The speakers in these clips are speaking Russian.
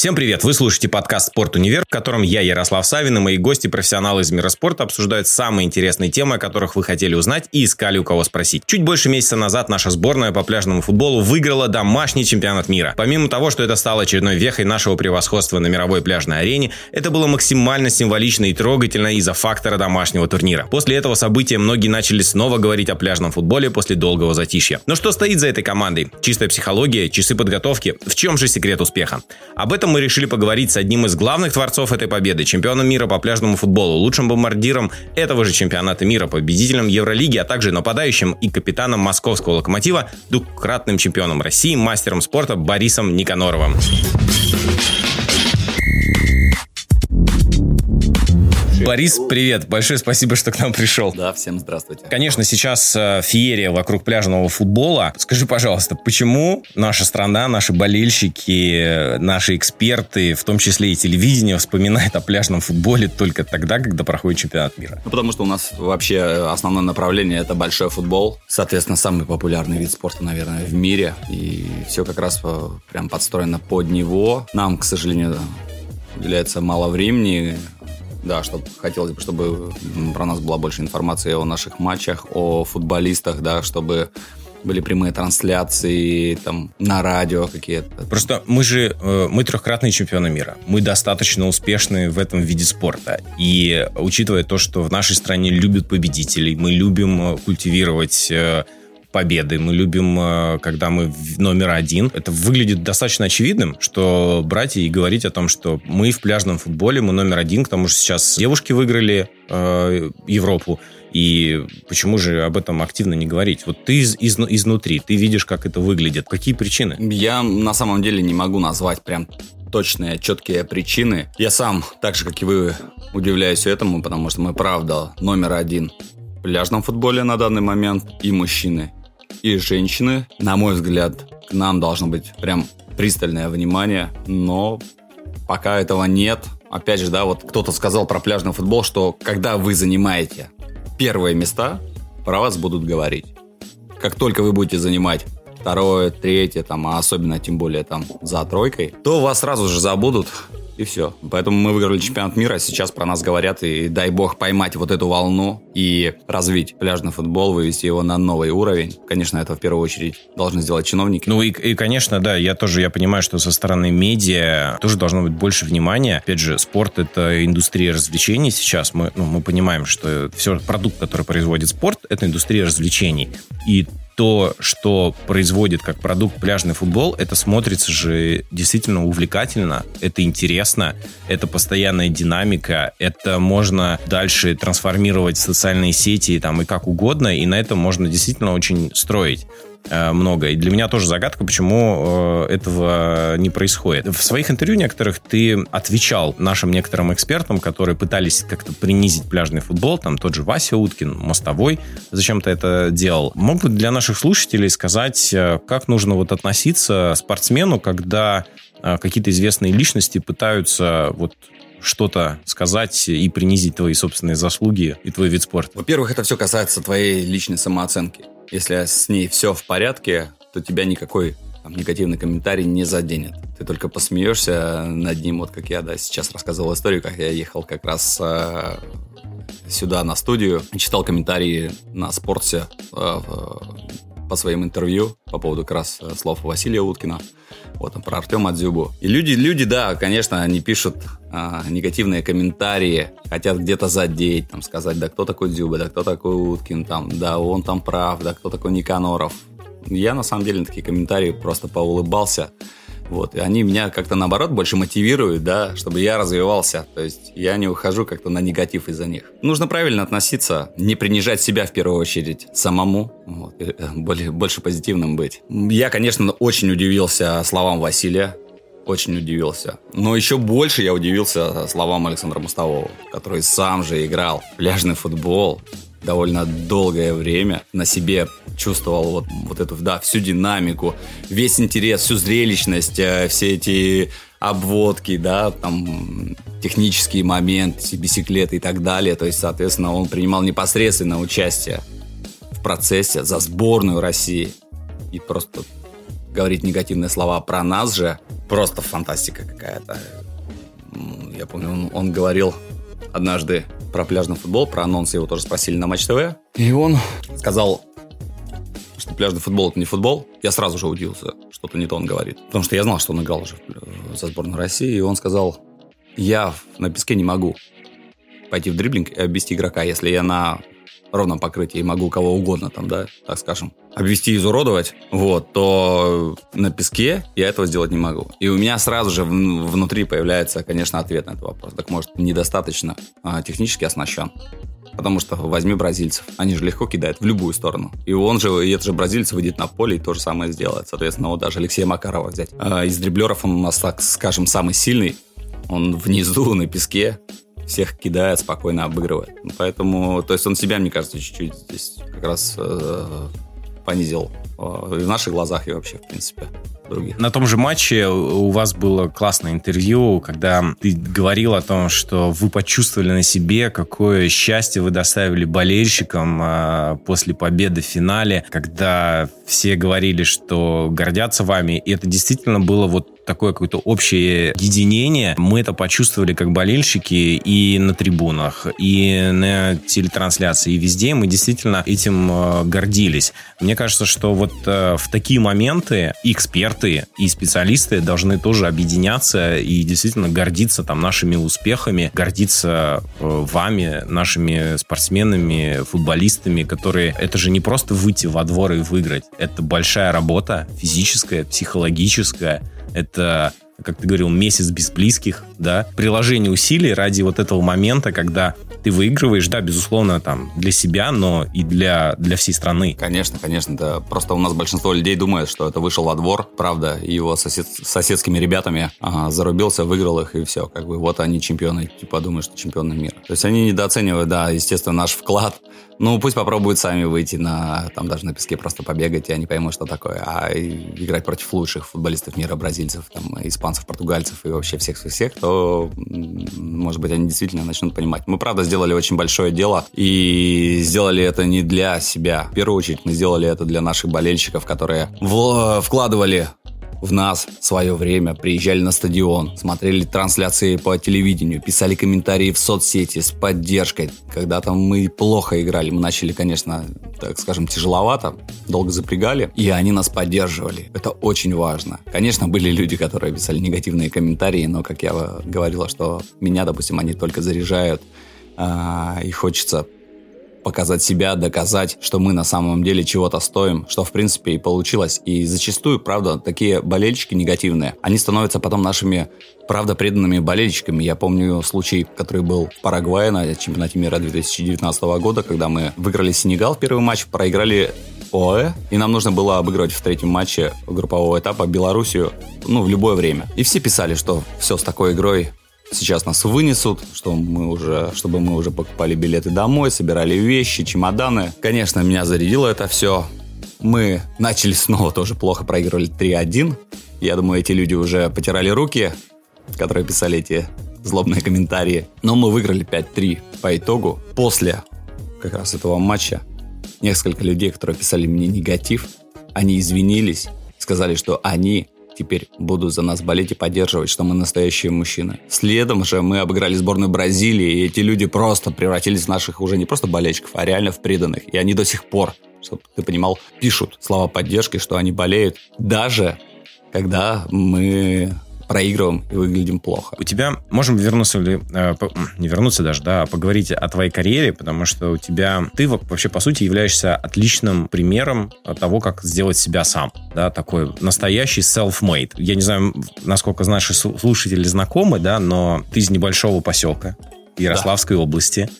Всем привет! Вы слушаете подкаст «Спорт Универ», в котором я, Ярослав Савин, и мои гости, профессионалы из мира спорта, обсуждают самые интересные темы, о которых вы хотели узнать и искали у кого спросить. Чуть больше месяца назад наша сборная по пляжному футболу выиграла домашний чемпионат мира. Помимо того, что это стало очередной вехой нашего превосходства на мировой пляжной арене, это было максимально символично и трогательно из-за фактора домашнего турнира. После этого события многие начали снова говорить о пляжном футболе после долгого затишья. Но что стоит за этой командой? Чистая психология, часы подготовки? В чем же секрет успеха? Об этом мы решили поговорить с одним из главных творцов этой победы, чемпионом мира по пляжному футболу, лучшим бомбардиром этого же чемпионата мира, победителем Евролиги, а также нападающим и капитаном московского локомотива, двукратным чемпионом России, мастером спорта Борисом Никаноровым. Борис, привет. Большое спасибо, что к нам пришел. Да, всем здравствуйте. Конечно, сейчас э, феерия вокруг пляжного футбола. Скажи, пожалуйста, почему наша страна, наши болельщики, наши эксперты, в том числе и телевидение, вспоминают о пляжном футболе только тогда, когда проходит чемпионат мира? Ну, потому что у нас вообще основное направление – это большой футбол. Соответственно, самый популярный вид спорта, наверное, в мире. И все как раз э, прям подстроено под него. Нам, к сожалению, уделяется мало времени да, чтобы хотелось бы, чтобы про нас была больше информации о наших матчах, о футболистах, да, чтобы были прямые трансляции там на радио какие-то. Просто мы же э, мы трехкратные чемпионы мира. Мы достаточно успешны в этом виде спорта. И учитывая то, что в нашей стране любят победителей, мы любим э, культивировать э, победы, мы любим, э, когда мы номер один. Это выглядит достаточно очевидным, что брать и говорить о том, что мы в пляжном футболе, мы номер один, к тому же сейчас девушки выиграли э, Европу. И почему же об этом активно не говорить? Вот ты из, из, изнутри, ты видишь, как это выглядит. Какие причины? Я на самом деле не могу назвать прям точные, четкие причины. Я сам, так же, как и вы, удивляюсь этому, потому что мы, правда, номер один в пляжном футболе на данный момент. И мужчины, и женщины. На мой взгляд, к нам должно быть прям пристальное внимание, но пока этого нет. Опять же, да, вот кто-то сказал про пляжный футбол, что когда вы занимаете первые места, про вас будут говорить. Как только вы будете занимать второе, третье, там, а особенно тем более там за тройкой, то вас сразу же забудут и все. Поэтому мы выиграли чемпионат мира, сейчас про нас говорят, и дай бог поймать вот эту волну и развить пляжный футбол, вывести его на новый уровень. Конечно, это в первую очередь должны сделать чиновники. Ну и, и конечно, да, я тоже, я понимаю, что со стороны медиа тоже должно быть больше внимания. Опять же, спорт — это индустрия развлечений сейчас. Мы, ну, мы понимаем, что все продукт, который производит спорт, это индустрия развлечений. И то, что производит как продукт пляжный футбол, это смотрится же действительно увлекательно, это интересно, это постоянная динамика, это можно дальше трансформировать в социальные сети там, и как угодно, и на этом можно действительно очень строить. Э, много. И для меня тоже загадка, почему э, этого не происходит. В своих интервью некоторых ты отвечал нашим некоторым экспертам, которые пытались как-то принизить пляжный футбол, там тот же Вася Уткин, Мостовой, зачем-то это делал. Мог бы для наших слушателей сказать, э, как нужно вот относиться спортсмену, когда какие-то известные личности пытаются вот что-то сказать и принизить твои собственные заслуги и твой вид спорта? Во-первых, это все касается твоей личной самооценки. Если с ней все в порядке, то тебя никакой там, негативный комментарий не заденет. Ты только посмеешься над ним, вот как я да, сейчас рассказывал историю, как я ехал как раз э, сюда на студию, читал комментарии на спорте э, по своим интервью по поводу как раз э, слов Василия Уткина, вот там про Артема Дзюбу. И люди, люди, да, конечно, они пишут а, негативные комментарии, хотят где-то задеть, там сказать, да кто такой Дзюба, да кто такой Уткин, там, да он там прав, да кто такой Никаноров. Я на самом деле на такие комментарии просто поулыбался, вот, и они меня как-то наоборот больше мотивируют, да, чтобы я развивался. То есть я не ухожу как-то на негатив из-за них. Нужно правильно относиться, не принижать себя в первую очередь самому, вот, э, более, больше позитивным быть. Я, конечно, очень удивился словам Василия, очень удивился. Но еще больше я удивился словам Александра Мостового, который сам же играл в пляжный футбол, довольно долгое время на себе чувствовал вот, вот эту, да, всю динамику, весь интерес, всю зрелищность, э, все эти обводки, да, там, технические моменты, бисиклеты и так далее. То есть, соответственно, он принимал непосредственно участие в процессе за сборную России. И просто говорить негативные слова про нас же, просто фантастика какая-то. Я помню, он, он говорил однажды про пляжный футбол, про анонс его тоже спросили на Матч ТВ. И он сказал, что пляжный футбол это не футбол. Я сразу же удивился, что-то не то он говорит. Потому что я знал, что он играл уже за сборную России. И он сказал, я на песке не могу пойти в дриблинг и обвести игрока, если я на ровном покрытии могу кого угодно там, да, так скажем, обвести, изуродовать, вот, то на песке я этого сделать не могу. И у меня сразу же внутри появляется, конечно, ответ на этот вопрос. Так может, недостаточно а, технически оснащен. Потому что возьми бразильцев, они же легко кидают в любую сторону. И он же, и этот же бразильец выйдет на поле и то же самое сделает. Соответственно, вот даже Алексея Макарова взять. А, из дриблеров он у нас, так скажем, самый сильный. Он внизу на песке, всех кидает, спокойно обыгрывает. Поэтому, то есть он себя, мне кажется, чуть-чуть здесь как раз э, понизил в наших глазах и вообще, в принципе, других. На том же матче у вас было классное интервью, когда ты говорил о том, что вы почувствовали на себе, какое счастье вы доставили болельщикам э, после победы в финале, когда все говорили, что гордятся вами, и это действительно было вот такое какое-то общее единение. Мы это почувствовали как болельщики и на трибунах, и на телетрансляции, и везде. Мы действительно этим э, гордились. Мне кажется, что вот э, в такие моменты эксперты, и специалисты должны тоже объединяться и действительно гордиться там нашими успехами, гордиться э, вами, нашими спортсменами, футболистами, которые... Это же не просто выйти во двор и выиграть. Это большая работа физическая, психологическая, это, как ты говорил, месяц без близких, да, приложение усилий ради вот этого момента, когда ты выигрываешь, да, безусловно, там, для себя, но и для, для всей страны. Конечно, конечно, да. Просто у нас большинство людей думает, что это вышел во двор, правда, его сосед, соседскими ребятами ага, зарубился, выиграл их, и все, как бы, вот они чемпионы, типа, думают, что чемпионы мира. То есть они недооценивают, да, естественно, наш вклад ну, пусть попробуют сами выйти на, там даже на песке просто побегать, и они поймут, что такое. А играть против лучших футболистов мира, бразильцев, там, испанцев, португальцев и вообще всех-всех, то, может быть, они действительно начнут понимать. Мы, правда, сделали очень большое дело, и сделали это не для себя. В первую очередь, мы сделали это для наших болельщиков, которые вкладывали в нас свое время, приезжали на стадион, смотрели трансляции по телевидению, писали комментарии в соцсети с поддержкой. Когда там мы плохо играли, мы начали, конечно, так скажем, тяжеловато, долго запрягали, и они нас поддерживали. Это очень важно. Конечно, были люди, которые писали негативные комментарии, но, как я говорила, что меня, допустим, они только заряжают, а, и хочется показать себя, доказать, что мы на самом деле чего-то стоим, что в принципе и получилось. И зачастую, правда, такие болельщики негативные, они становятся потом нашими правда преданными болельщиками. Я помню случай, который был в Парагвае на чемпионате мира 2019 года, когда мы выиграли Сенегал в первый матч, проиграли ОАЭ, и нам нужно было обыгрывать в третьем матче группового этапа Белоруссию, ну, в любое время. И все писали, что все с такой игрой сейчас нас вынесут, что мы уже, чтобы мы уже покупали билеты домой, собирали вещи, чемоданы. Конечно, меня зарядило это все. Мы начали снова тоже плохо, проигрывали 3-1. Я думаю, эти люди уже потирали руки, которые писали эти злобные комментарии. Но мы выиграли 5-3 по итогу. После как раз этого матча несколько людей, которые писали мне негатив, они извинились, сказали, что они теперь будут за нас болеть и поддерживать, что мы настоящие мужчины. Следом же мы обыграли сборную Бразилии, и эти люди просто превратились в наших уже не просто болельщиков, а реально в преданных. И они до сих пор, чтобы ты понимал, пишут слова поддержки, что они болеют, даже когда мы проигрываем и выглядим плохо. У тебя, можем вернуться, э, не вернуться даже, да, а поговорить о твоей карьере, потому что у тебя, ты вообще, по сути, являешься отличным примером того, как сделать себя сам, да, такой настоящий self-made. Я не знаю, насколько наши слушатели знакомы, да, но ты из небольшого поселка Ярославской да. области,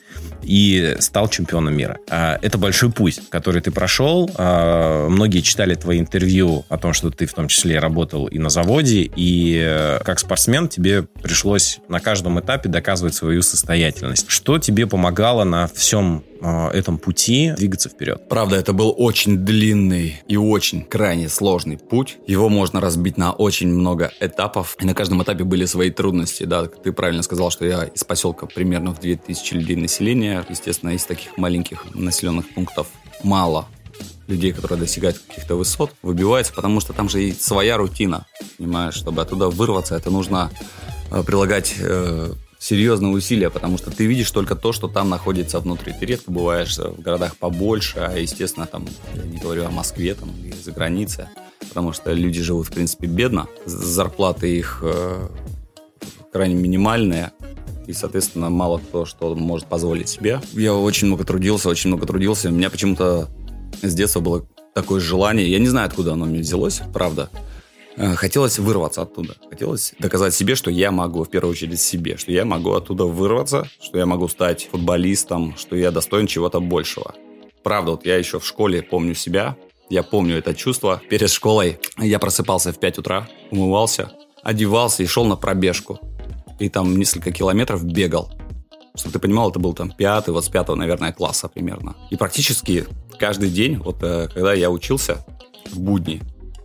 и стал чемпионом мира. А, это большой путь, который ты прошел. А, многие читали твои интервью о том, что ты в том числе работал и на заводе, и э, как спортсмен тебе пришлось на каждом этапе доказывать свою состоятельность. Что тебе помогало на всем а, этом пути двигаться вперед. Правда, это был очень длинный и очень крайне сложный путь. Его можно разбить на очень много этапов. И на каждом этапе были свои трудности. Да, ты правильно сказал, что я из поселка примерно в 2000 людей населения. Естественно, из таких маленьких населенных пунктов мало людей, которые достигают каких-то высот, выбивается, потому что там же есть своя рутина, понимаешь, чтобы оттуда вырваться, это нужно э, прилагать э, серьезные усилия, потому что ты видишь только то, что там находится внутри. Ты редко бываешь в городах побольше, а, естественно, там, я не говорю о Москве, там, или за границей, потому что люди живут, в принципе, бедно, зарплаты их э, крайне минимальные, и, соответственно, мало кто что может позволить себе. Я очень много трудился, очень много трудился. У меня почему-то с детства было такое желание, я не знаю, откуда оно мне взялось, правда, э, Хотелось вырваться оттуда. Хотелось доказать себе, что я могу, в первую очередь себе, что я могу оттуда вырваться, что я могу стать футболистом, что я достоин чего-то большего. Правда, вот я еще в школе помню себя, я помню это чувство. Перед школой я просыпался в 5 утра, умывался, одевался и шел на пробежку. И там несколько километров бегал. Чтобы ты понимал, это был там пятый, вот с пятого, наверное, класса примерно. И практически каждый день, вот э, когда я учился в будни,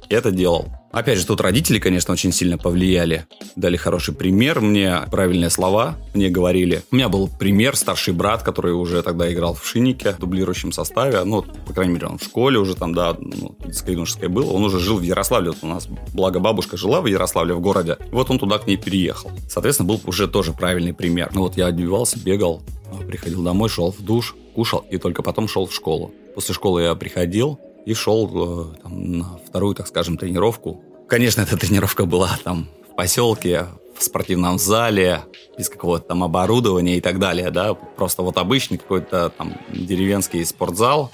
это делал. Опять же, тут родители, конечно, очень сильно повлияли. Дали хороший пример мне, правильные слова мне говорили. У меня был пример, старший брат, который уже тогда играл в шиннике в дублирующем составе. Ну, по крайней мере, он в школе уже там, да, ну, детско был. Он уже жил в Ярославле. Вот у нас, благо, бабушка жила в Ярославле, в городе. Вот он туда к ней переехал. Соответственно, был уже тоже правильный пример. Ну, вот я одевался, бегал, приходил домой, шел в душ, кушал и только потом шел в школу. После школы я приходил, и шел э, там, на вторую, так скажем, тренировку. Конечно, эта тренировка была там в поселке, в спортивном зале, без какого-то там оборудования и так далее, да, просто вот обычный какой-то там деревенский спортзал,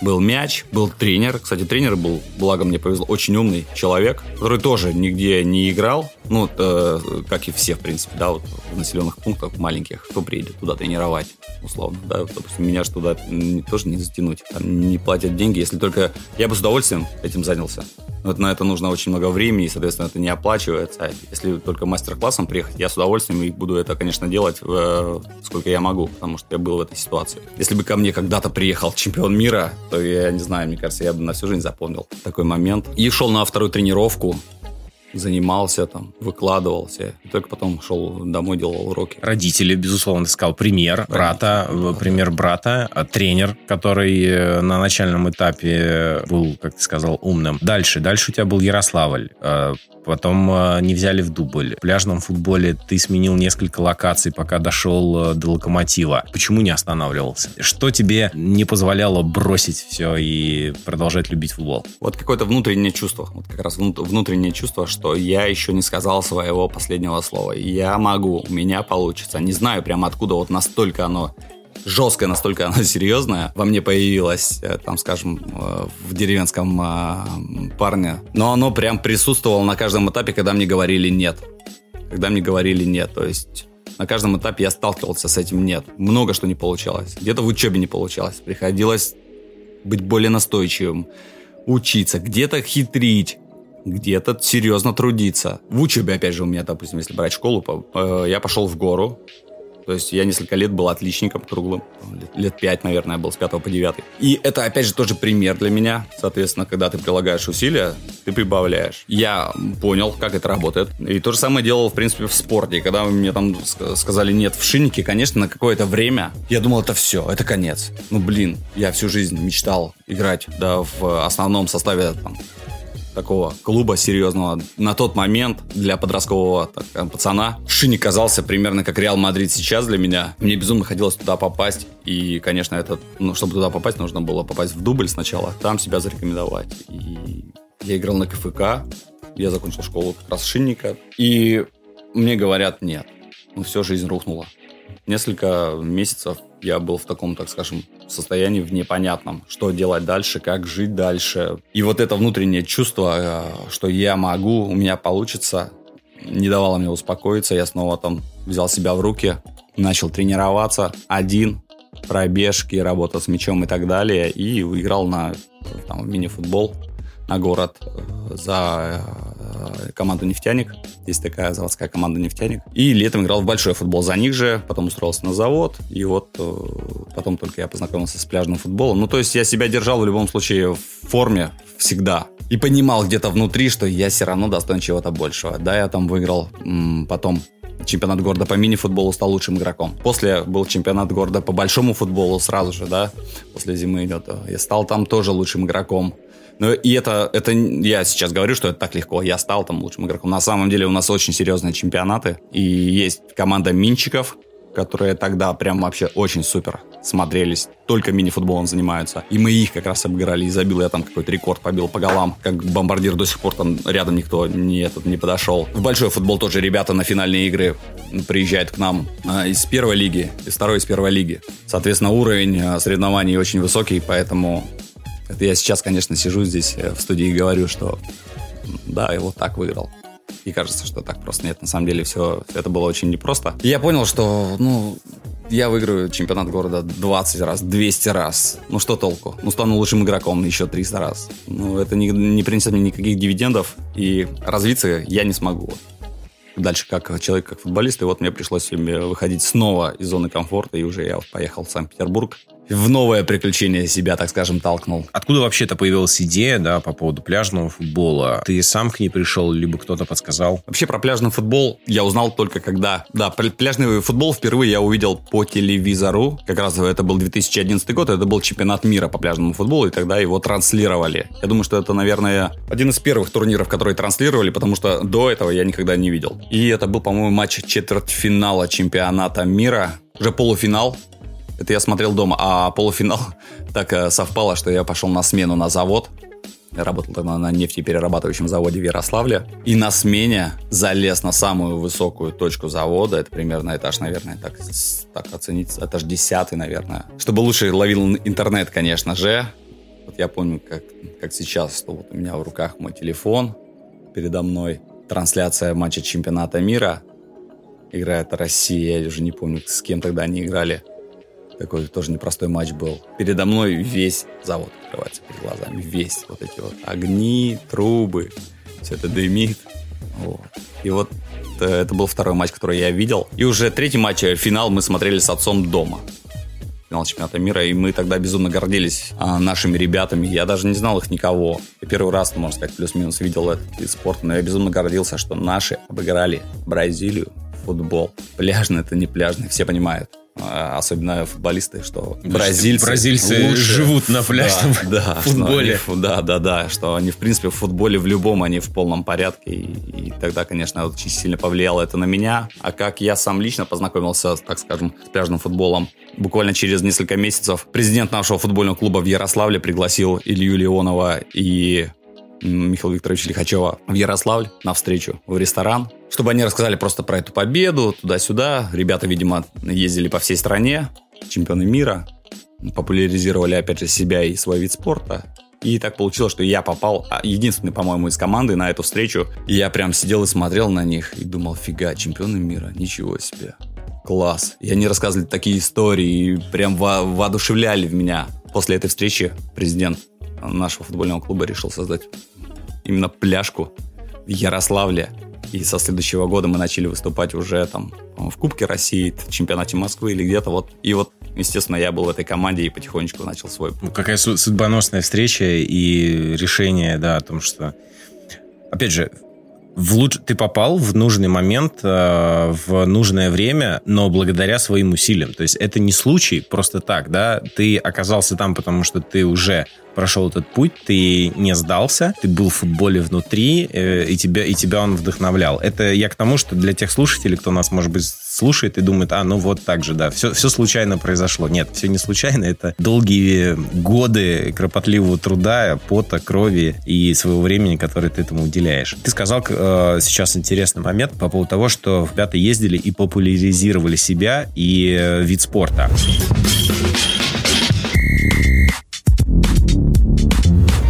был мяч, был тренер. Кстати, тренер был, благо мне повезло, очень умный человек, который тоже нигде не играл. Ну, э, как и все, в принципе, да, вот в населенных пунктах маленьких, кто приедет туда тренировать, условно, да. Вот, допустим, меня же туда тоже не затянуть. Там не платят деньги, если только... Я бы с удовольствием этим занялся. Вот на это нужно очень много времени, и, соответственно, это не оплачивается. Если только мастер-классом приехать, я с удовольствием и буду это, конечно, делать э, сколько я могу, потому что я был в этой ситуации. Если бы ко мне когда-то приехал чемпион мира, то я не знаю, мне кажется, я бы на всю жизнь запомнил такой момент. И шел на вторую тренировку, занимался там, выкладывался. И только потом шел домой, делал уроки. Родители, безусловно, ты сказал, пример Родители, брата, да, пример брата, а тренер, который э, на начальном этапе был, как ты сказал, умным. Дальше, дальше у тебя был Ярославль. Э, потом э, не взяли в дубль. В пляжном футболе ты сменил несколько локаций, пока дошел до локомотива. Почему не останавливался? Что тебе не позволяло бросить все и продолжать любить футбол? Вот какое-то внутреннее чувство. Вот как раз внутреннее чувство, что что я еще не сказал своего последнего слова. Я могу, у меня получится. Не знаю прямо откуда вот настолько оно жесткое, настолько оно серьезное во мне появилось, э, там, скажем, э, в деревенском э, парне. Но оно прям присутствовало на каждом этапе, когда мне говорили «нет». Когда мне говорили «нет». То есть на каждом этапе я сталкивался с этим «нет». Много что не получалось. Где-то в учебе не получалось. Приходилось быть более настойчивым, учиться, где-то хитрить, где-то серьезно трудиться. В учебе, опять же, у меня, допустим, если брать школу, э, я пошел в гору, то есть я несколько лет был отличником круглым. Лет, пять, наверное, был с пятого по девятый. И это, опять же, тоже пример для меня. Соответственно, когда ты прилагаешь усилия, ты прибавляешь. Я понял, как это работает. И то же самое делал, в принципе, в спорте. Когда мне там сказали нет в шиннике, конечно, на какое-то время я думал, это все, это конец. Ну, блин, я всю жизнь мечтал играть, да, в основном составе там, такого клуба серьезного на тот момент для подросткового так, э, пацана. Шини казался примерно как Реал Мадрид сейчас для меня. Мне безумно хотелось туда попасть. И, конечно, это, ну, чтобы туда попасть, нужно было попасть в дубль сначала, там себя зарекомендовать. И я играл на КФК, я закончил школу как раз шинника. И мне говорят, нет, ну все, жизнь рухнула. Несколько месяцев я был в таком, так скажем, состоянии в непонятном, что делать дальше, как жить дальше. И вот это внутреннее чувство, э, что я могу, у меня получится, не давало мне успокоиться. Я снова там взял себя в руки, начал тренироваться один, пробежки, работа с мячом и так далее. И играл на там, мини-футбол на город э, за э, команду «Нефтяник». Есть такая заводская команда «Нефтяник». И летом играл в большой футбол за них же, потом устроился на завод, и вот э, потом только я познакомился с пляжным футболом. Ну, то есть я себя держал в любом случае в форме всегда. И понимал где-то внутри, что я все равно достоин чего-то большего. Да, я там выиграл потом чемпионат города по мини-футболу, стал лучшим игроком. После был чемпионат города по большому футболу сразу же, да, после зимы идет. Я стал там тоже лучшим игроком. Ну, и это, это я сейчас говорю, что это так легко. Я стал там лучшим игроком. На самом деле у нас очень серьезные чемпионаты. И есть команда Минчиков, которые тогда прям вообще очень супер смотрелись. Только мини-футболом занимаются. И мы их как раз обыграли. И забил я там какой-то рекорд, побил по голам. Как бомбардир до сих пор там рядом никто не, этот, не подошел. В большой футбол тоже ребята на финальные игры приезжают к нам а, из первой лиги, из второй из первой лиги. Соответственно, уровень а, соревнований очень высокий, поэтому это я сейчас, конечно, сижу здесь э, в студии и говорю, что да, я вот так выиграл. И кажется, что так просто нет. На самом деле все, это было очень непросто. И я понял, что, ну, я выиграю чемпионат города 20 раз, 200 раз. Ну, что толку? Ну, стану лучшим игроком еще 300 раз. Ну, это не, не принесет мне никаких дивидендов, и развиться я не смогу дальше как человек, как футболист. И вот мне пришлось выходить снова из зоны комфорта, и уже я поехал в Санкт-Петербург в новое приключение себя, так скажем, толкнул. Откуда вообще-то появилась идея, да, по поводу пляжного футбола? Ты сам к ней пришел, либо кто-то подсказал? Вообще про пляжный футбол я узнал только когда... Да, пляжный футбол впервые я увидел по телевизору. Как раз это был 2011 год, это был чемпионат мира по пляжному футболу, и тогда его транслировали. Я думаю, что это, наверное, один из первых турниров, которые транслировали, потому что до этого я никогда не видел. И это был, по-моему, матч четвертьфинала чемпионата мира, уже полуфинал, это я смотрел дома. А полуфинал так э, совпало, что я пошел на смену на завод. Я работал тогда на нефтеперерабатывающем заводе в Ярославле. И на смене залез на самую высокую точку завода. Это примерно этаж, наверное, так, так оценить. Этаж десятый, наверное. Чтобы лучше ловил интернет, конечно же. Вот я помню, как, как сейчас, что вот у меня в руках мой телефон. Передо мной трансляция матча чемпионата мира. Играет Россия, я уже не помню, с кем тогда они играли. Такой тоже непростой матч был. Передо мной весь завод открывается перед глазами. Весь. Вот эти вот огни, трубы. Все это дымит. Вот. И вот э, это был второй матч, который я видел. И уже третий матч, э, финал, мы смотрели с отцом дома. Финал чемпионата мира, и мы тогда безумно гордились а, нашими ребятами. Я даже не знал их никого. Я первый раз, можно сказать, плюс-минус видел этот вид спорта, но я безумно гордился, что наши обыграли Бразилию футбол. Пляжный это не пляжный, все понимают. А, особенно футболисты, что бразильцы, бразильцы лучше, живут на пляжном да, да, футболе. Они, да, да, да, что они, в принципе, в футболе в любом они в полном порядке. И, и тогда, конечно, очень сильно повлияло это на меня. А как я сам лично познакомился, так скажем, с пляжным футболом, буквально через несколько месяцев президент нашего футбольного клуба в Ярославле пригласил Илью Леонова и Михаила Викторовича Лихачева в Ярославль на встречу в ресторан, чтобы они рассказали просто про эту победу, туда-сюда. Ребята, видимо, ездили по всей стране, чемпионы мира, популяризировали, опять же, себя и свой вид спорта. И так получилось, что я попал, а, единственный, по-моему, из команды на эту встречу. И я прям сидел и смотрел на них и думал, фига, чемпионы мира, ничего себе. Класс. И они рассказывали такие истории и прям во воодушевляли в меня. После этой встречи президент нашего футбольного клуба решил создать именно пляжку в Ярославле. И со следующего года мы начали выступать уже там в Кубке России, в чемпионате Москвы или где-то вот. И вот, естественно, я был в этой команде и потихонечку начал свой... Ну, какая судьбоносная встреча и решение, да, о том, что... Опять же, в луч... ты попал в нужный момент, э, в нужное время, но благодаря своим усилиям. То есть это не случай просто так, да? Ты оказался там, потому что ты уже прошел этот путь, ты не сдался, ты был в футболе внутри, э, и тебя, и тебя он вдохновлял. Это я к тому, что для тех слушателей, кто нас, может быть, слушает и думает, а, ну вот так же, да, все, все случайно произошло. Нет, все не случайно, это долгие годы кропотливого труда, пота, крови и своего времени, которое ты этому уделяешь. Ты сказал э, сейчас интересный момент по поводу того, что ребята ездили и популяризировали себя и э, вид спорта.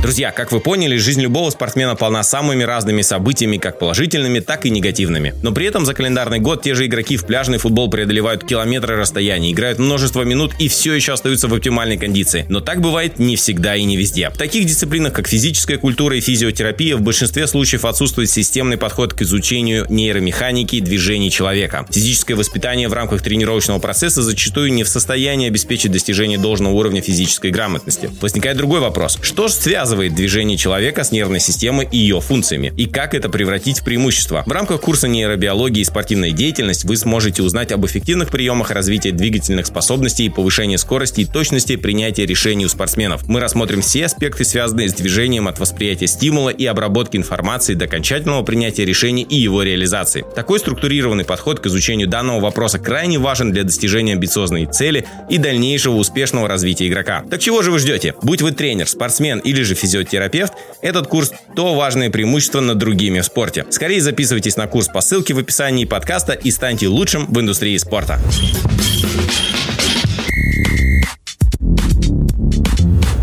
Друзья, как вы поняли, жизнь любого спортсмена полна самыми разными событиями, как положительными, так и негативными. Но при этом за календарный год те же игроки в пляжный футбол преодолевают километры расстояния, играют множество минут и все еще остаются в оптимальной кондиции. Но так бывает не всегда и не везде. В таких дисциплинах, как физическая культура и физиотерапия, в большинстве случаев отсутствует системный подход к изучению нейромеханики и движений человека. Физическое воспитание в рамках тренировочного процесса зачастую не в состоянии обеспечить достижение должного уровня физической грамотности. Возникает другой вопрос. Что же связано связывает движение человека с нервной системой и ее функциями, и как это превратить в преимущество. В рамках курса нейробиологии и спортивной деятельности вы сможете узнать об эффективных приемах развития двигательных способностей и повышения скорости и точности принятия решений у спортсменов. Мы рассмотрим все аспекты, связанные с движением от восприятия стимула и обработки информации до окончательного принятия решений и его реализации. Такой структурированный подход к изучению данного вопроса крайне важен для достижения амбициозной цели и дальнейшего успешного развития игрока. Так чего же вы ждете? Будь вы тренер, спортсмен или же физиотерапевт, этот курс – то важное преимущество над другими в спорте. Скорее записывайтесь на курс по ссылке в описании подкаста и станьте лучшим в индустрии спорта.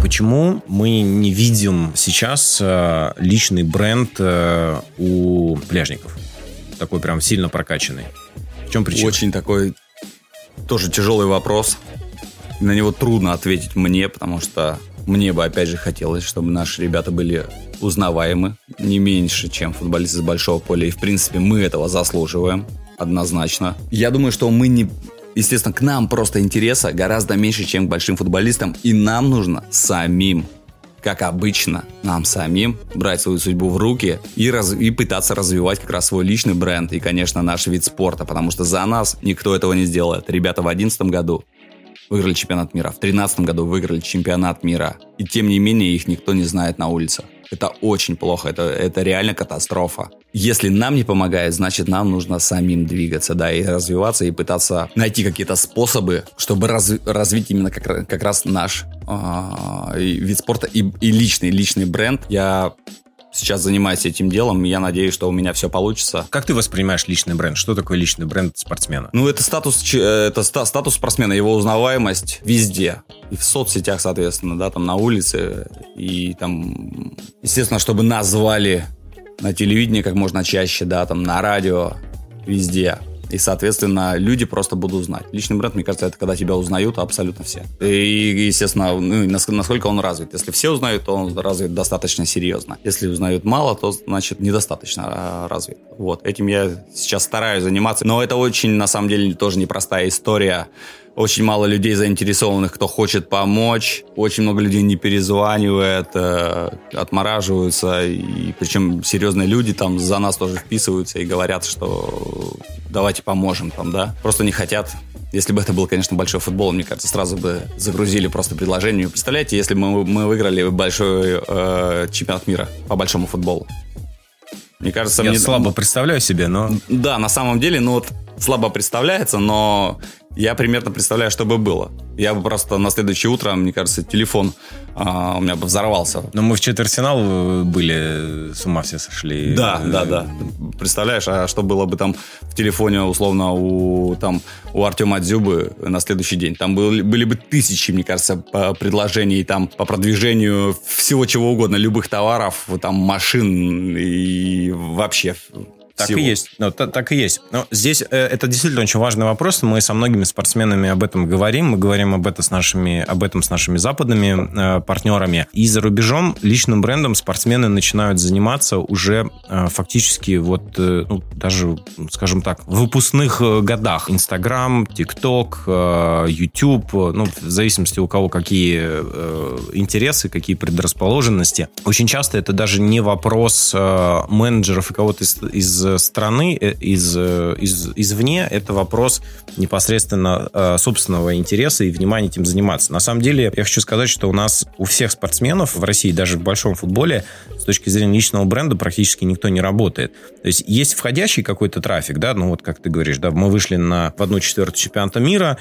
Почему мы не видим сейчас э, личный бренд э, у пляжников? Такой прям сильно прокачанный. В чем причина? Очень такой тоже тяжелый вопрос. На него трудно ответить мне, потому что мне бы, опять же, хотелось, чтобы наши ребята были узнаваемы не меньше, чем футболисты с большого поля. И, в принципе, мы этого заслуживаем однозначно. Я думаю, что мы не... Естественно, к нам просто интереса гораздо меньше, чем к большим футболистам. И нам нужно самим как обычно, нам самим брать свою судьбу в руки и, раз, и пытаться развивать как раз свой личный бренд и, конечно, наш вид спорта, потому что за нас никто этого не сделает. Ребята в 2011 году выиграли чемпионат мира, в 2013 году выиграли чемпионат мира, и тем не менее их никто не знает на улицах. Это очень плохо, это, это реально катастрофа. Если нам не помогает, значит нам нужно самим двигаться, да, и развиваться, и пытаться найти какие-то способы, чтобы раз, развить именно как, как раз наш э, вид спорта и, и личный, личный бренд. Я сейчас занимаюсь этим делом, и я надеюсь, что у меня все получится. Как ты воспринимаешь личный бренд? Что такое личный бренд спортсмена? Ну, это статус, это статус спортсмена, его узнаваемость везде. И в соцсетях, соответственно, да, там на улице. И там, естественно, чтобы нас звали на телевидении как можно чаще, да, там на радио, везде. И, соответственно, люди просто будут знать. Личный бренд, мне кажется, это когда тебя узнают абсолютно все. И, естественно, ну, насколько он развит. Если все узнают, то он развит достаточно серьезно. Если узнают мало, то, значит, недостаточно а, развит. Вот, этим я сейчас стараюсь заниматься. Но это очень, на самом деле, тоже непростая история очень мало людей заинтересованных, кто хочет помочь. Очень много людей не перезванивает, э, отмораживаются. И причем серьезные люди там за нас тоже вписываются и говорят, что давайте поможем там, да. Просто не хотят. Если бы это был, конечно, большой футбол, мне кажется, сразу бы загрузили просто предложение. Представляете, если бы мы, мы выиграли большой э, чемпионат мира по большому футболу? Мне кажется, я мне... слабо представляю себе, но... Да, на самом деле, ну вот слабо представляется, но я примерно представляю, что бы было. Я бы просто на следующее утро, мне кажется, телефон а, у меня бы взорвался. Но мы в четвертьфинал были, с ума все сошли. Да, да, да. Представляешь, а что было бы там в телефоне, условно, у, там, у Артема Дзюбы на следующий день? Там были, были бы тысячи, мне кажется, предложений там по продвижению всего чего угодно, любых товаров, там, машин и вообще так всего. и есть. Ну, так, так и есть. Но здесь э, это действительно очень важный вопрос. Мы со многими спортсменами об этом говорим. Мы говорим об, этом с нашими, об этом с нашими западными э, партнерами. И за рубежом личным брендом спортсмены начинают заниматься уже э, фактически вот, э, ну, даже, скажем так, в выпускных э, годах. Инстаграм, ТикТок, э, YouTube, ну, в зависимости у кого какие э, интересы, какие предрасположенности. Очень часто это даже не вопрос э, менеджеров и кого-то из, из страны, э, из, э, из, извне, это вопрос непосредственно э, собственного интереса и внимания этим заниматься. На самом деле, я хочу сказать, что у нас у всех спортсменов в России, даже в большом футболе, с точки зрения личного бренда практически никто не работает. То есть есть входящий какой-то трафик, да, ну вот как ты говоришь, да, мы вышли на в одну четвертую чемпионата мира,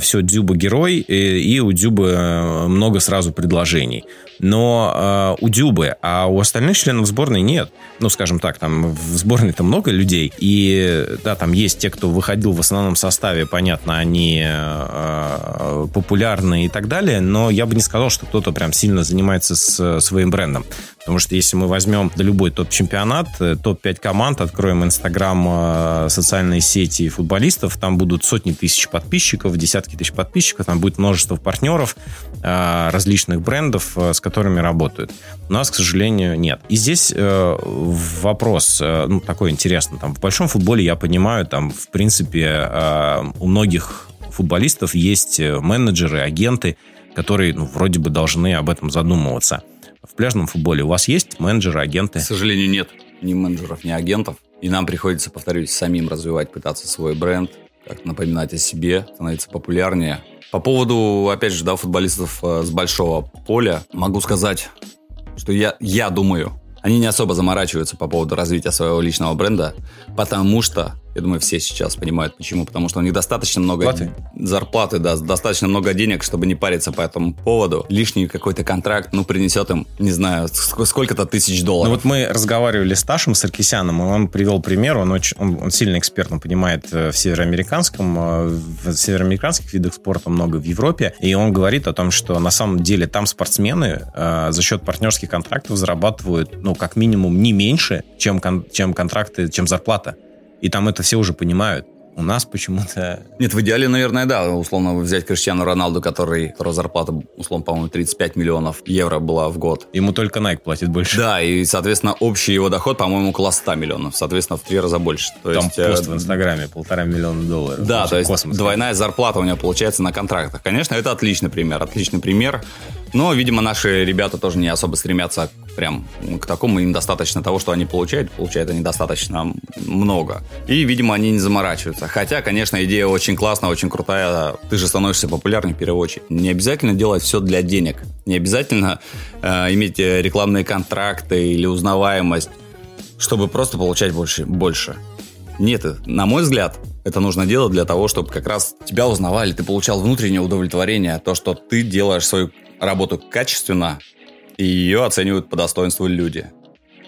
все, Дзюба герой, и, и у Дзюбы много сразу предложений. Но у Дзюбы, а у остальных членов сборной нет. Ну, скажем так, там в сборной там много людей, и да, там есть те, кто выходил в основном составе, понятно, они э, популярны и так далее, но я бы не сказал, что кто-то прям сильно занимается с своим брендом. Потому что если мы возьмем любой топ-чемпионат, э, топ-5 команд, откроем Инстаграм, э, социальные сети футболистов, там будут сотни тысяч подписчиков, десятки тысяч подписчиков, там будет множество партнеров, э, различных брендов, с которыми работают. У нас, к сожалению, нет. И здесь вопрос, ну, такой интересный. Там, в большом футболе, я понимаю, там, в принципе, у многих футболистов есть менеджеры, агенты, которые, ну, вроде бы должны об этом задумываться – В пляжном футболе у вас есть менеджеры, агенты? К сожалению, нет ни менеджеров, ни агентов. И нам приходится, повторюсь, самим развивать, пытаться свой бренд, как напоминать о себе, становиться популярнее. По поводу, опять же, да, футболистов э, с большого поля, могу сказать, что я, я думаю, они не особо заморачиваются по поводу развития своего личного бренда, потому что я думаю, все сейчас понимают, почему. Потому что у них достаточно много Платы? зарплаты, да, достаточно много денег, чтобы не париться по этому поводу. Лишний какой-то контракт, ну, принесет им, не знаю, сколько-то тысяч долларов. Ну, вот мы разговаривали с Ташем Саркисяном, и он привел пример, он, очень, он, он сильно эксперт, он понимает э, в североамериканском, э, в североамериканских видах спорта много в Европе, и он говорит о том, что на самом деле там спортсмены э, за счет партнерских контрактов зарабатывают, ну, как минимум, не меньше, чем, кон, чем контракты, чем зарплата. И там это все уже понимают. У нас почему-то... Нет, в идеале, наверное, да. Условно взять Криштиану Роналду, который, которого зарплата, условно, по-моему, 35 миллионов евро была в год. Ему только Nike платит больше. Да, и, соответственно, общий его доход, по-моему, около 100 миллионов. Соответственно, в три раза больше. То Там есть, пост э... в Инстаграме полтора миллиона долларов. Да, то есть космос. двойная зарплата у него получается на контрактах. Конечно, это отличный пример. Отличный пример. Но, видимо, наши ребята тоже не особо стремятся прям к такому. Им достаточно того, что они получают. Получают они достаточно много. И, видимо, они не заморачиваются. Хотя, конечно, идея очень классная, очень крутая. Ты же становишься популярным в первую очередь. Не обязательно делать все для денег. Не обязательно э, иметь рекламные контракты или узнаваемость, чтобы просто получать больше. больше. Нет, на мой взгляд, это нужно делать для того, чтобы как раз тебя узнавали, ты получал внутреннее удовлетворение, то, что ты делаешь свою работу качественно, и ее оценивают по достоинству люди.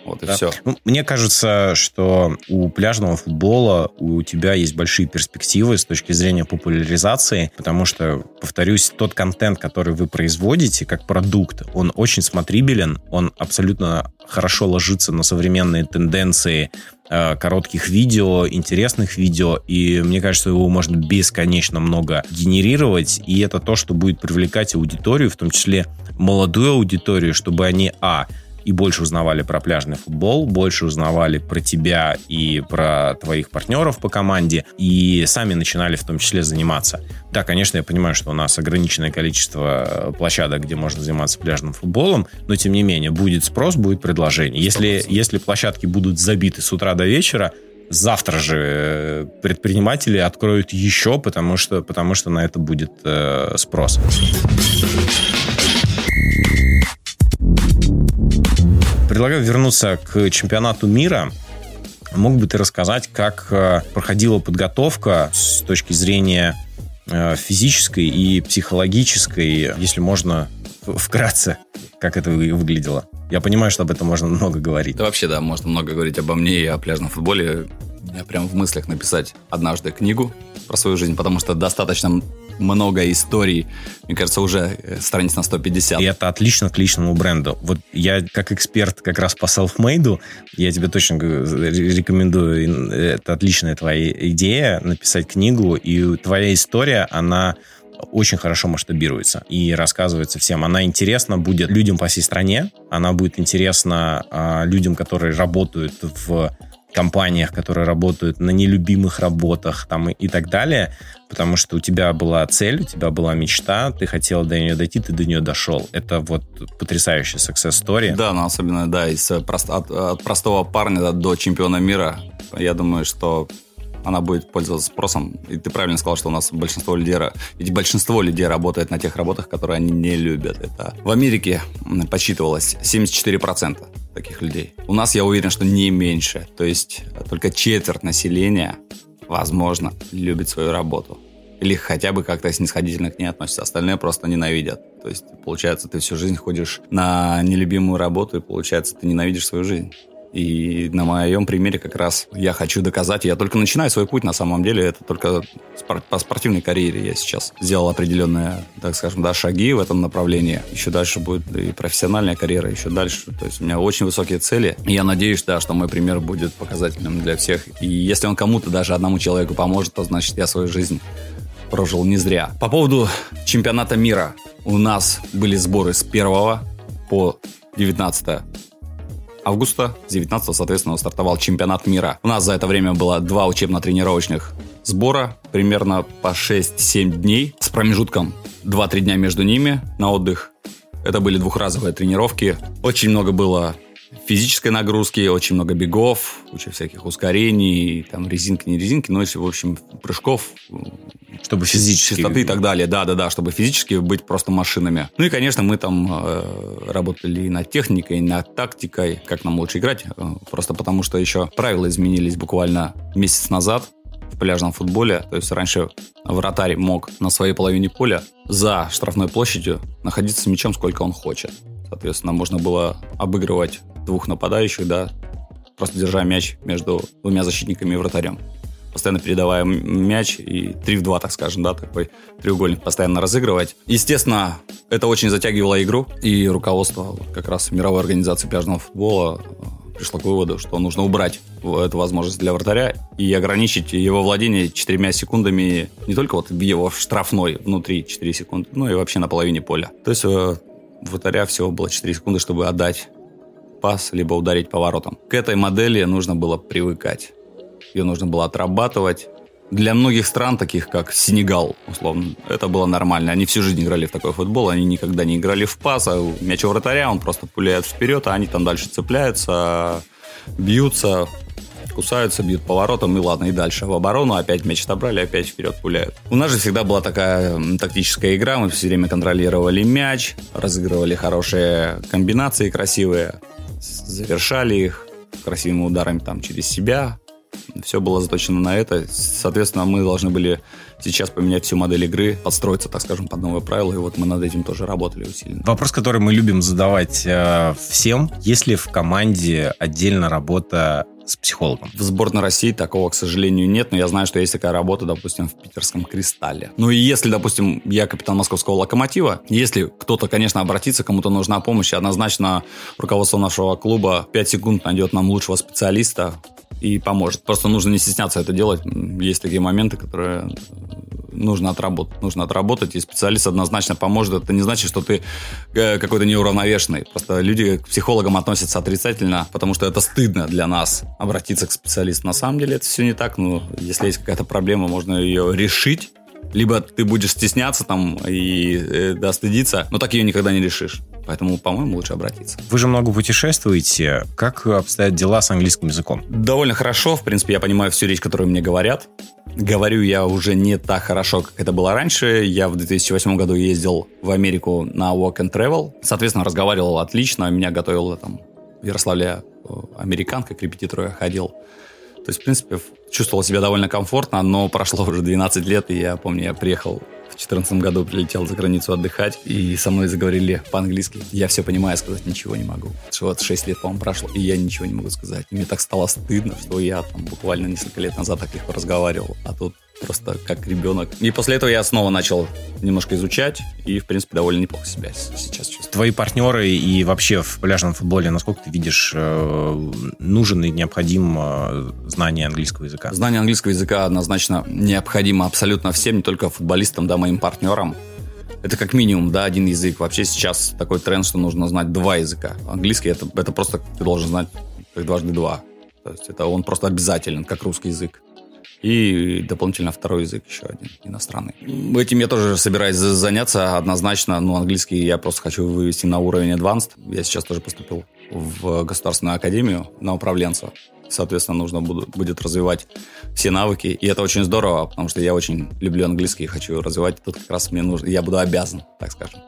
Вот и да. все. Ну, мне кажется, что у пляжного футбола у тебя есть большие перспективы с точки зрения популяризации, потому что, повторюсь, тот контент, который вы производите как продукт, он очень смотрибелен, он абсолютно хорошо ложится на современные тенденции э, коротких видео, интересных видео, и мне кажется, его можно бесконечно много генерировать, и это то, что будет привлекать аудиторию, в том числе молодую аудиторию, чтобы они, а, и больше узнавали про пляжный футбол, больше узнавали про тебя и про твоих партнеров по команде, и сами начинали в том числе заниматься. Да, конечно, я понимаю, что у нас ограниченное количество площадок, где можно заниматься пляжным футболом, но тем не менее будет спрос, будет предложение. Если, если площадки будут забиты с утра до вечера, завтра же э, предприниматели откроют еще, потому что, потому что на это будет э, спрос. Предлагаю вернуться к чемпионату мира. Мог бы ты рассказать, как э, проходила подготовка с точки зрения э, физической и психологической, если можно вкратце, как это выглядело? Я понимаю, что об этом можно много говорить. Да вообще, да, можно много говорить обо мне и о пляжном футболе. Я прям в мыслях написать однажды книгу про свою жизнь, потому что достаточно много историй. Мне кажется, уже э, страниц на 150. И это отлично к личному бренду. Вот я как эксперт как раз по self-made, я тебе точно рекомендую, это отличная твоя идея, написать книгу, и твоя история, она очень хорошо масштабируется и рассказывается всем. Она интересна будет людям по всей стране, она будет интересна а, людям, которые работают в компаниях, которые работают на нелюбимых работах там и, и так далее, потому что у тебя была цель, у тебя была мечта, ты хотел до нее дойти, ты до нее дошел. Это вот потрясающая success story. Да, ну особенно, да, из, э, от, от простого парня до чемпиона мира. Я думаю, что она будет пользоваться спросом. И ты правильно сказал, что у нас большинство людей, ведь большинство людей работает на тех работах, которые они не любят. Это в Америке подсчитывалось 74% таких людей. У нас, я уверен, что не меньше. То есть только четверть населения, возможно, любит свою работу. Или хотя бы как-то снисходительно к ней относятся. Остальные просто ненавидят. То есть, получается, ты всю жизнь ходишь на нелюбимую работу, и, получается, ты ненавидишь свою жизнь. И на моем примере как раз я хочу доказать, я только начинаю свой путь, на самом деле, это только по спортивной карьере я сейчас сделал определенные, так скажем, да, шаги в этом направлении. Еще дальше будет и профессиональная карьера, еще дальше. То есть у меня очень высокие цели. Я надеюсь, да, что мой пример будет показательным для всех. И если он кому-то, даже одному человеку поможет, то значит я свою жизнь прожил не зря. По поводу чемпионата мира. У нас были сборы с 1 по 19 августа, с 19 соответственно, стартовал чемпионат мира. У нас за это время было два учебно-тренировочных сбора, примерно по 6-7 дней, с промежутком 2-3 дня между ними на отдых. Это были двухразовые тренировки. Очень много было физической нагрузки, очень много бегов, куча всяких ускорений, там резинки, не резинки, но если, в общем, прыжков. Чтобы физически. Частоты и так далее, да-да-да, чтобы физически быть просто машинами. Ну и, конечно, мы там э, работали и над техникой, и над тактикой, как нам лучше играть, э, просто потому что еще правила изменились буквально месяц назад в пляжном футболе. То есть раньше вратарь мог на своей половине поля за штрафной площадью находиться с мячом сколько он хочет. Соответственно, можно было обыгрывать двух нападающих, да, просто держа мяч между двумя защитниками и вратарем. Постоянно передавая мяч и 3 в 2, так скажем, да, такой треугольник постоянно разыгрывать. Естественно, это очень затягивало игру, и руководство как раз мировой организации пляжного футбола э, пришло к выводу, что нужно убрать эту возможность для вратаря и ограничить его владение четырьмя секундами не только вот в его штрафной внутри 4 секунды, но и вообще на половине поля. То есть э, вратаря всего было 4 секунды, чтобы отдать пас, либо ударить поворотом. К этой модели нужно было привыкать. Ее нужно было отрабатывать. Для многих стран, таких как Сенегал, условно, это было нормально. Они всю жизнь играли в такой футбол, они никогда не играли в пас, а мяч у вратаря, он просто пуляет вперед, а они там дальше цепляются, бьются, кусаются, бьют поворотом, и ладно, и дальше в оборону, опять мяч отобрали, опять вперед пуляют. У нас же всегда была такая тактическая игра, мы все время контролировали мяч, разыгрывали хорошие комбинации красивые, завершали их красивыми ударами там через себя. Все было заточено на это. Соответственно, мы должны были сейчас поменять всю модель игры, подстроиться, так скажем, под новые правила. И вот мы над этим тоже работали усиленно. Вопрос, который мы любим задавать э, всем. Есть ли в команде отдельно работа с психологом? В сборной России такого, к сожалению, нет, но я знаю, что есть такая работа, допустим, в питерском «Кристалле». Ну и если, допустим, я капитан московского «Локомотива», если кто-то, конечно, обратится, кому-то нужна помощь, однозначно руководство нашего клуба 5 секунд найдет нам лучшего специалиста, и поможет. Просто нужно не стесняться это делать. Есть такие моменты, которые нужно отработать. Нужно отработать, и специалист однозначно поможет. Это не значит, что ты э, какой-то неуравновешенный. Просто люди к психологам относятся отрицательно, потому что это стыдно для нас обратиться к специалисту. На самом деле это все не так. Ну, если есть какая-то проблема, можно ее решить. Либо ты будешь стесняться там и э, да, стыдиться, но так ее никогда не решишь. Поэтому, по-моему, лучше обратиться. Вы же много путешествуете. Как обстоят дела с английским языком? Довольно хорошо. В принципе, я понимаю всю речь, которую мне говорят. Говорю я уже не так хорошо, как это было раньше. Я в 2008 году ездил в Америку на Walk and Travel. Соответственно, разговаривал отлично. Меня готовила там в Ярославле э, американка, к репетитору я ходил. То есть, в принципе, чувствовал себя довольно комфортно, но прошло уже 12 лет, и я помню, я приехал в 2014 году прилетел за границу отдыхать, и со мной заговорили по-английски. Я все понимаю, сказать ничего не могу. Вот 6 лет, по-моему, прошло, и я ничего не могу сказать. Мне так стало стыдно, что я там буквально несколько лет назад так легко разговаривал, а тут просто как ребенок. И после этого я снова начал немножко изучать, и, в принципе, довольно неплохо себя сейчас чувствую. Твои партнеры и вообще в пляжном футболе, насколько ты видишь, э, нужен и необходим э, знание английского языка? Знание английского языка однозначно необходимо абсолютно всем, не только футболистам, да, моим партнерам. Это как минимум, да, один язык. Вообще сейчас такой тренд, что нужно знать два языка. Английский это, это просто ты должен знать дважды два. То есть это он просто обязателен, как русский язык. И дополнительно второй язык еще один, иностранный. Этим я тоже собираюсь заняться однозначно. Ну, английский я просто хочу вывести на уровень advanced. Я сейчас тоже поступил в Государственную академию на управленца. Соответственно, нужно будет развивать все навыки. И это очень здорово, потому что я очень люблю английский и хочу развивать. Тут как раз мне нужно, я буду обязан, так скажем.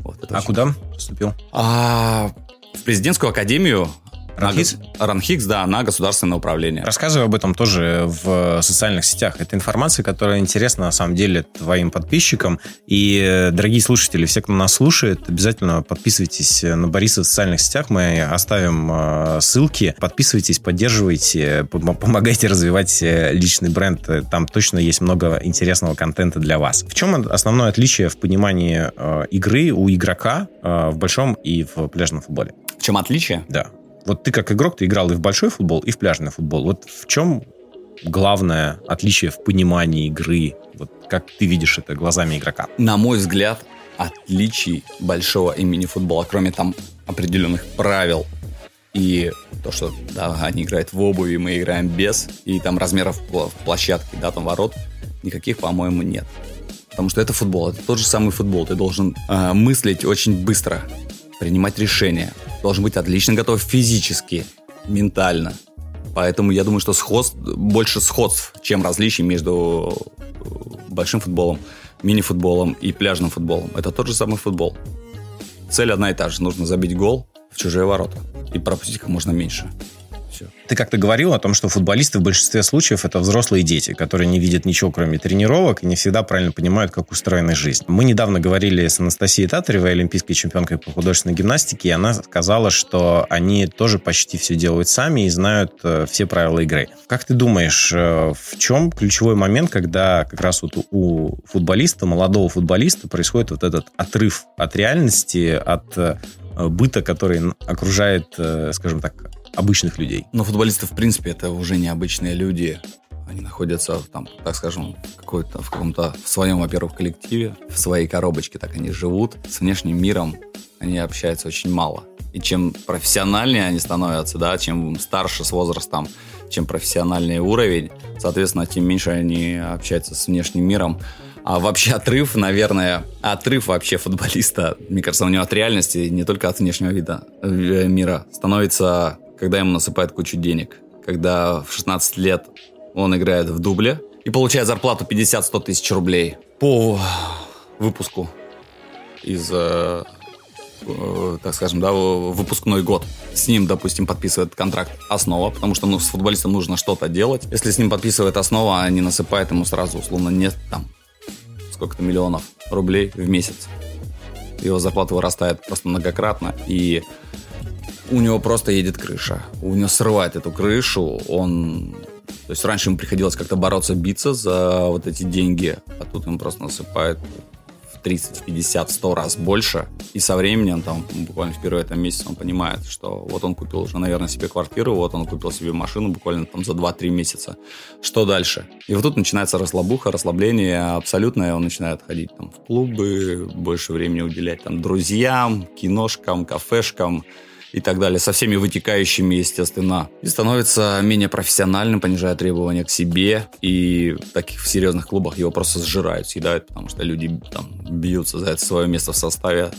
Вот, а очень... куда поступил? А, в президентскую академию Ранхикс? Ранхикс, да, на государственное управление. Рассказывай об этом тоже в социальных сетях. Это информация, которая интересна на самом деле твоим подписчикам. И, дорогие слушатели, все, кто нас слушает, обязательно подписывайтесь на Бориса в социальных сетях. Мы оставим э, ссылки. Подписывайтесь, поддерживайте, помогайте развивать э, личный бренд. Там точно есть много интересного контента для вас. В чем основное отличие в понимании э, игры у игрока в большом и в пляжном футболе? В чем отличие? Да. Вот ты как игрок, ты играл и в большой футбол, и в пляжный футбол. Вот в чем главное отличие в понимании игры? Вот как ты видишь это глазами игрока? На мой взгляд, отличий большого имени футбола, кроме там определенных правил и то, что да, они играют в обуви, мы играем без, и там размеров площадки, да, там ворот, никаких, по-моему, нет. Потому что это футбол, это тот же самый футбол. Ты должен э, мыслить очень быстро, принимать решения. Должен быть отлично готов физически, ментально. Поэтому я думаю, что сходств, больше сходств, чем различий между э, большим футболом, мини-футболом и пляжным футболом. Это тот же самый футбол. Цель одна и та же. Нужно забить гол в чужие ворота. И пропустить как можно меньше все. Ты как-то говорил о том, что футболисты в большинстве случаев это взрослые дети, которые не видят ничего, кроме тренировок, и не всегда правильно понимают, как устроена жизнь. Мы недавно говорили с Анастасией Татаревой, олимпийской чемпионкой по художественной гимнастике, и она сказала, что они тоже почти все делают сами и знают э, все правила игры. Как ты думаешь, э, в чем ключевой момент, когда как раз вот у футболиста, молодого футболиста происходит вот этот отрыв от реальности, от э, быта, который окружает, скажем так, обычных людей. Но футболисты, в принципе, это уже не обычные люди. Они находятся там, так скажем, какой-то, в каком-то в своем, во-первых, коллективе, в своей коробочке, так они живут. С внешним миром они общаются очень мало. И чем профессиональнее они становятся, да, чем старше с возрастом, чем профессиональный уровень, соответственно, тем меньше они общаются с внешним миром. А вообще отрыв, наверное, отрыв вообще футболиста, мне кажется, у него от реальности, не только от внешнего вида э, мира, становится когда ему насыпают кучу денег. Когда в 16 лет он играет в дубле и получает зарплату 50-100 тысяч рублей по выпуску из, э, э, так скажем, да, выпускной год. С ним, допустим, подписывает контракт основа, потому что ну, с футболистом нужно что-то делать. Если с ним подписывает основа, они насыпают ему сразу, условно, нет там сколько-то миллионов рублей в месяц. Его зарплата вырастает просто многократно, и у него просто едет крыша. У него срывает эту крышу, он... То есть раньше ему приходилось как-то бороться, биться за вот эти деньги, а тут ему просто насыпают в 30, 50, 100 раз больше. И со временем, там, буквально в первый этом месяце он понимает, что вот он купил уже, наверное, себе квартиру, вот он купил себе машину буквально там за 2-3 месяца. Что дальше? И вот тут начинается расслабуха, расслабление абсолютное. Он начинает ходить там в клубы, больше времени уделять там друзьям, киношкам, кафешкам, и так далее, со всеми вытекающими, естественно. И становится менее профессиональным, понижая требования к себе. И в таких серьезных клубах его просто сжирают, съедают, потому что люди там бьются за это свое место в составе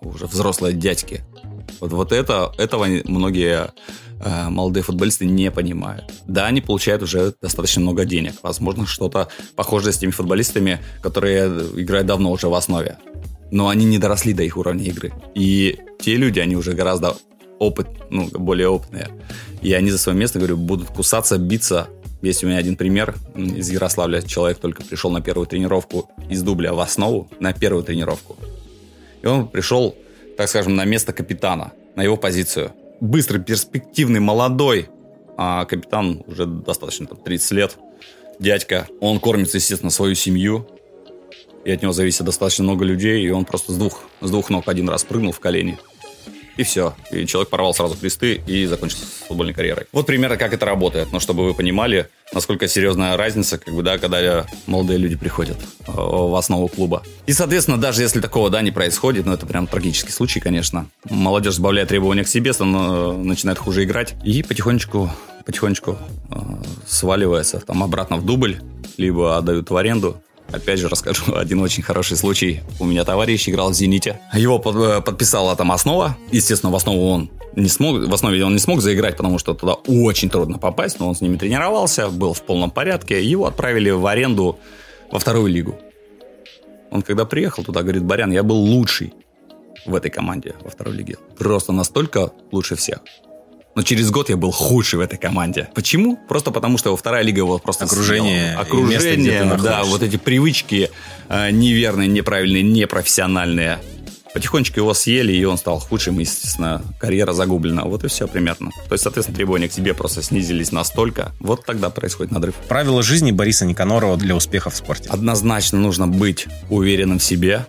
уже взрослые дядьки. Вот, вот это, этого многие э, молодые футболисты не понимают. Да, они получают уже достаточно много денег. Возможно, что-то похожее с теми футболистами, которые играют давно уже в основе. Но они не доросли до их уровня игры. И те люди, они уже гораздо опыт, ну, более опытные. И они за свое место, говорю, будут кусаться, биться. Есть у меня один пример из Ярославля. Человек только пришел на первую тренировку из дубля в основу, на первую тренировку. И он пришел, так скажем, на место капитана, на его позицию. Быстрый, перспективный, молодой. А капитан уже достаточно, там, 30 лет. Дядька. Он кормится, естественно, свою семью. И от него зависит достаточно много людей. И он просто с двух, с двух ног один раз прыгнул в колени и все. И человек порвал сразу кресты и закончил футбольной карьерой. Вот примерно как это работает, но чтобы вы понимали, насколько серьезная разница, как бы, да, когда молодые люди приходят э, в основу клуба. И, соответственно, даже если такого, да, не происходит, ну, это прям трагический случай, конечно, молодежь сбавляет требования к себе, начинает хуже играть, и потихонечку, потихонечку э, сваливается там обратно в дубль, либо отдают в аренду, Опять же расскажу один очень хороший случай. У меня товарищ играл в «Зените». Его под, э, подписала там основа. Естественно, в основу он не смог, в основе он не смог заиграть, потому что туда очень трудно попасть, но он с ними тренировался, был в полном порядке. Его отправили в аренду во вторую лигу. Он когда приехал туда, говорит, Барян, я был лучший в этой команде во второй лиге. Просто настолько лучше всех. Но через год я был худший в этой команде. Почему? Просто потому, что вторая лига его просто окружение, съела. окружение, место, да, вот эти привычки э, неверные, неправильные, непрофессиональные. Потихонечку его съели, и он стал худшим, естественно, карьера загублена. Вот и все примерно. То есть, соответственно, требования к себе просто снизились настолько. Вот тогда происходит надрыв. Правила жизни Бориса Никанорова для успеха в спорте. Однозначно нужно быть уверенным в себе,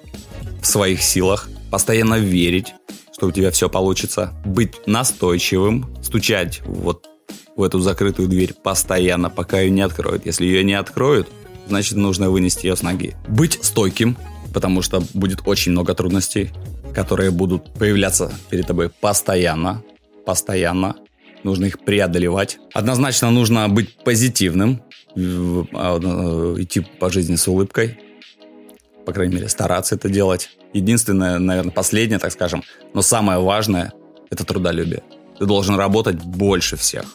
в своих силах, постоянно верить, что у тебя все получится. Быть настойчивым, стучать вот в эту закрытую дверь постоянно, пока ее не откроют. Если ее не откроют, значит, нужно вынести ее с ноги. Быть стойким, потому что будет очень много трудностей, которые будут появляться перед тобой постоянно, постоянно. Нужно их преодолевать. Однозначно нужно быть позитивным, а, идти по жизни с улыбкой. по крайней мере, стараться это делать. Единственное, наверное, последнее, так скажем, но самое важное – это трудолюбие. Ты должен работать больше всех.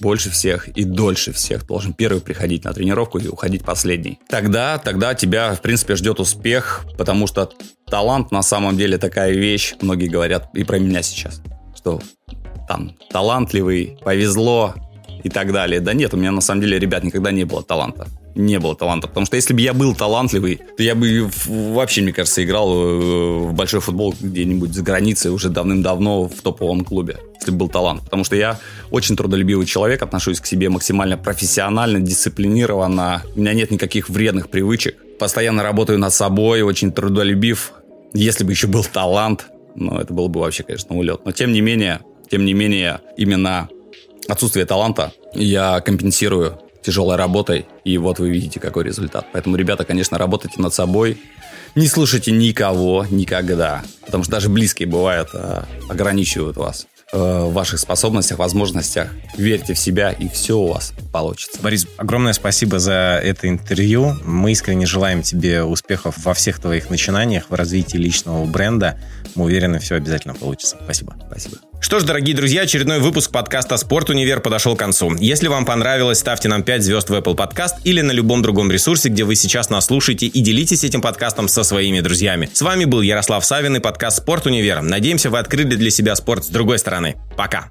Больше всех и дольше всех. Должен первый приходить на тренировку и уходить последний. Тогда, тогда тебя, в принципе, ждет успех, потому что талант на самом деле такая вещь, многие говорят и про меня сейчас, что там талантливый, повезло и так далее. Да нет, у меня на самом деле, ребят, никогда не было таланта не было таланта. Потому что если бы я был талантливый, то я бы вообще, мне кажется, играл э, в большой футбол где-нибудь за границей уже давным-давно в топовом клубе, если бы был талант. Потому что я очень трудолюбивый человек, отношусь к себе максимально профессионально, дисциплинированно. У меня нет никаких вредных привычек. Постоянно работаю над собой, очень трудолюбив. Если бы еще был талант, ну, это было бы вообще, конечно, улет. Но тем не менее, тем не менее, именно отсутствие таланта я компенсирую тяжелой работой, и вот вы видите, какой результат. Поэтому, ребята, конечно, работайте над собой, не слушайте никого никогда, потому что даже близкие бывают а, ограничивают вас э, в ваших способностях, возможностях. Верьте в себя, и все у вас получится. Борис, огромное спасибо за это интервью. Мы искренне желаем тебе успехов во всех твоих начинаниях, в развитии личного бренда. Мы уверены, все обязательно получится. Спасибо. Спасибо. Что ж, дорогие друзья, очередной выпуск подкаста «Спорт Универ» подошел к концу. Если вам понравилось, ставьте нам 5 звезд в Apple Podcast или на любом другом ресурсе, где вы сейчас нас слушаете, и делитесь этим подкастом со своими друзьями. С вами был Ярослав Савин и подкаст «Спорт Универ». Надеемся, вы открыли для себя спорт с другой стороны. Пока!